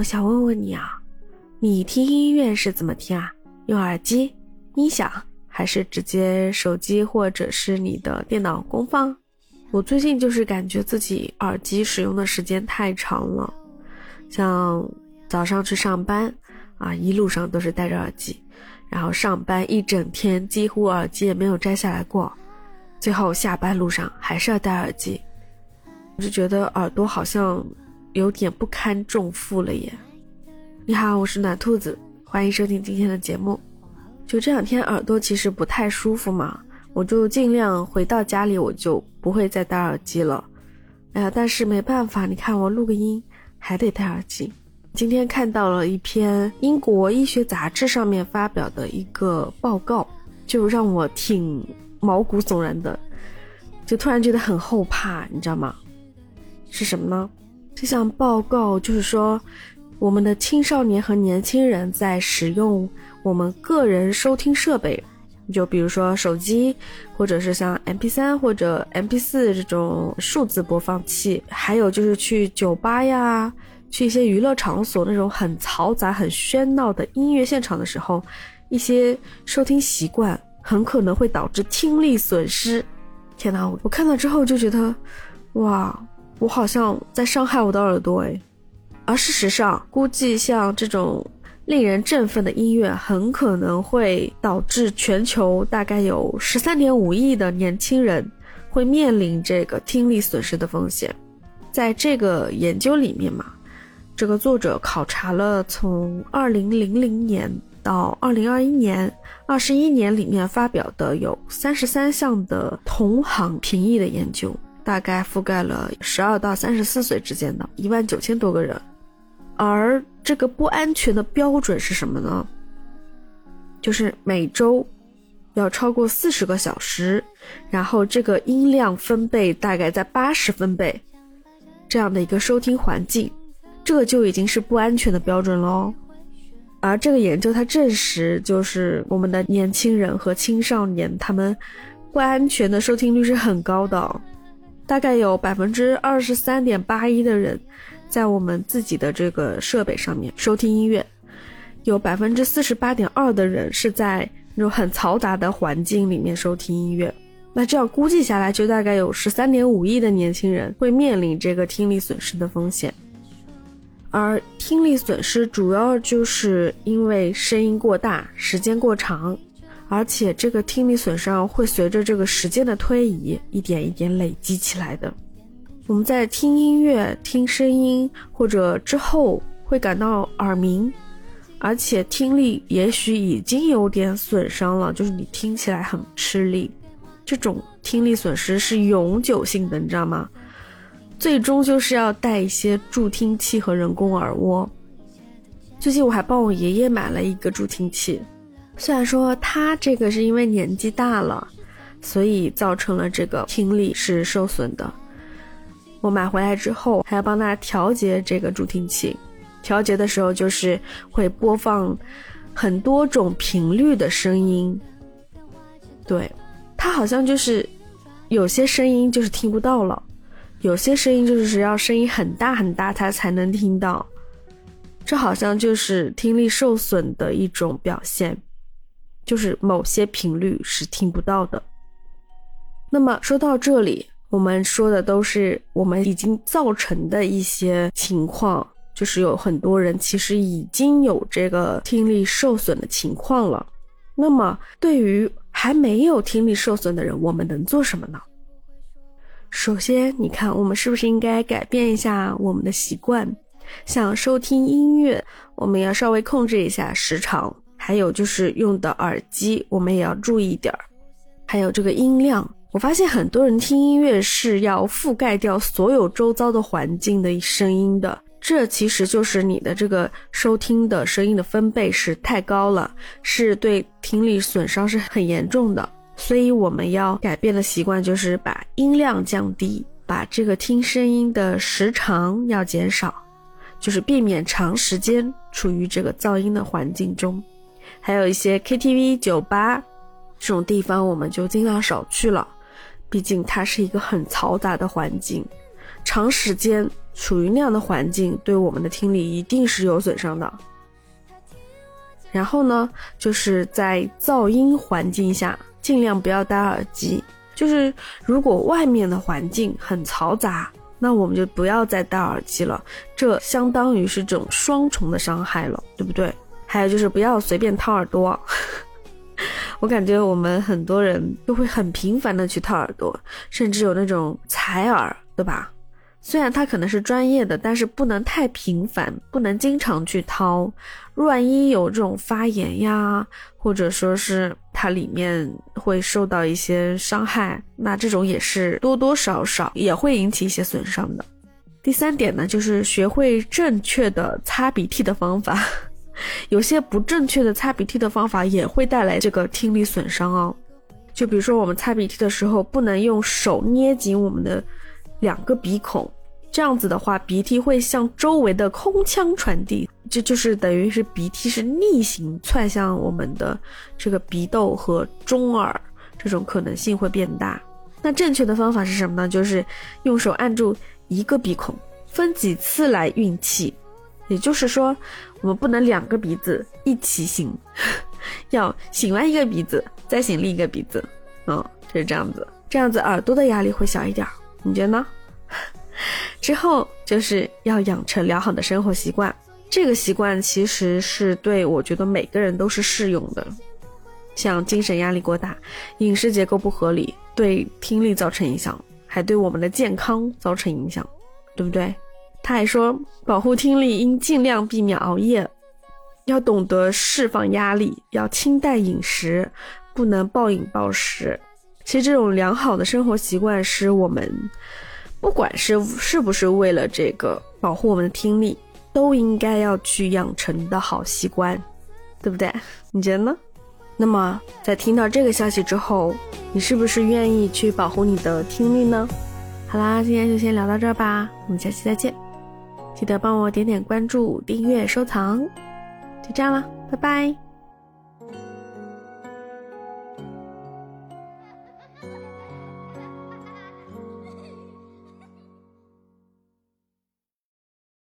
我想问问你啊，你听音乐是怎么听啊？用耳机、音响，还是直接手机或者是你的电脑公放？我最近就是感觉自己耳机使用的时间太长了，像早上去上班啊，一路上都是戴着耳机，然后上班一整天几乎耳机也没有摘下来过，最后下班路上还是要戴耳机，我就觉得耳朵好像有点不堪重负了耶。你好，我是暖兔子，欢迎收听今天的节目。就这两天耳朵其实不太舒服嘛。我就尽量回到家里，我就不会再戴耳机了。哎呀，但是没办法，你看我录个音还得戴耳机。今天看到了一篇英国医学杂志上面发表的一个报告，就让我挺毛骨悚然的，就突然觉得很后怕，你知道吗？是什么呢？这项报告就是说，我们的青少年和年轻人在使用我们个人收听设备。就比如说手机，或者是像 M P 三或者 M P 四这种数字播放器，还有就是去酒吧呀，去一些娱乐场所那种很嘈杂、很喧闹的音乐现场的时候，一些收听习惯很可能会导致听力损失。天哪，我看到之后就觉得，哇，我好像在伤害我的耳朵诶。而事实上，估计像这种。令人振奋的音乐很可能会导致全球大概有十三点五亿的年轻人会面临这个听力损失的风险。在这个研究里面嘛，这个作者考察了从二零零零年到二零二一年二十一年里面发表的有三十三项的同行评议的研究，大概覆盖了十二到三十四岁之间的一万九千多个人。而这个不安全的标准是什么呢？就是每周要超过四十个小时，然后这个音量分贝大概在八十分贝这样的一个收听环境，这个就已经是不安全的标准喽。而这个研究它证实，就是我们的年轻人和青少年他们不安全的收听率是很高的，大概有百分之二十三点八一的人。在我们自己的这个设备上面收听音乐，有百分之四十八点二的人是在那种很嘈杂的环境里面收听音乐。那这样估计下来，就大概有十三点五亿的年轻人会面临这个听力损失的风险。而听力损失主要就是因为声音过大、时间过长，而且这个听力损伤会随着这个时间的推移，一点一点累积起来的。我们在听音乐、听声音或者之后会感到耳鸣，而且听力也许已经有点损伤了，就是你听起来很吃力。这种听力损失是永久性的，你知道吗？最终就是要带一些助听器和人工耳蜗。最近我还帮我爷爷买了一个助听器，虽然说他这个是因为年纪大了，所以造成了这个听力是受损的。我买回来之后，还要帮他调节这个助听器。调节的时候，就是会播放很多种频率的声音。对，他好像就是有些声音就是听不到了，有些声音就是要声音很大很大，他才能听到。这好像就是听力受损的一种表现，就是某些频率是听不到的。那么说到这里。我们说的都是我们已经造成的一些情况，就是有很多人其实已经有这个听力受损的情况了。那么，对于还没有听力受损的人，我们能做什么呢？首先，你看，我们是不是应该改变一下我们的习惯？像收听音乐，我们要稍微控制一下时长，还有就是用的耳机，我们也要注意点儿，还有这个音量。我发现很多人听音乐是要覆盖掉所有周遭的环境的声音的，这其实就是你的这个收听的声音的分贝是太高了，是对听力损伤是很严重的。所以我们要改变的习惯就是把音量降低，把这个听声音的时长要减少，就是避免长时间处于这个噪音的环境中。还有一些 KTV、酒吧这种地方，我们就尽量少去了。毕竟它是一个很嘈杂的环境，长时间处于那样的环境，对我们的听力一定是有损伤的。然后呢，就是在噪音环境下，尽量不要戴耳机。就是如果外面的环境很嘈杂，那我们就不要再戴耳机了。这相当于是这种双重的伤害了，对不对？还有就是不要随便掏耳朵。我感觉我们很多人都会很频繁的去掏耳朵，甚至有那种采耳，对吧？虽然它可能是专业的，但是不能太频繁，不能经常去掏。万一有这种发炎呀，或者说是它里面会受到一些伤害，那这种也是多多少少也会引起一些损伤的。第三点呢，就是学会正确的擦鼻涕的方法。有些不正确的擦鼻涕的方法也会带来这个听力损伤哦。就比如说我们擦鼻涕的时候，不能用手捏紧我们的。两个鼻孔，这样子的话，鼻涕会向周围的空腔传递，这就是等于是鼻涕是逆行窜向我们的这个鼻窦和中耳，这种可能性会变大。那正确的方法是什么呢？就是用手按住一个鼻孔，分几次来运气，也就是说，我们不能两个鼻子一起醒，要醒完一个鼻子再醒另一个鼻子，嗯，就是这样子，这样子耳朵的压力会小一点。你觉得呢？之后就是要养成良好的生活习惯，这个习惯其实是对我觉得每个人都是适用的。像精神压力过大、饮食结构不合理，对听力造成影响，还对我们的健康造成影响，对不对？他还说，保护听力应尽量避免熬夜，要懂得释放压力，要清淡饮食，不能暴饮暴食。其实这种良好的生活习惯是我们，不管是是不是为了这个保护我们的听力，都应该要去养成的好习惯，对不对？你觉得呢？那么在听到这个消息之后，你是不是愿意去保护你的听力呢？好啦，今天就先聊到这儿吧，我们下期再见，记得帮我点点关注、订阅、收藏，就这样了，拜拜。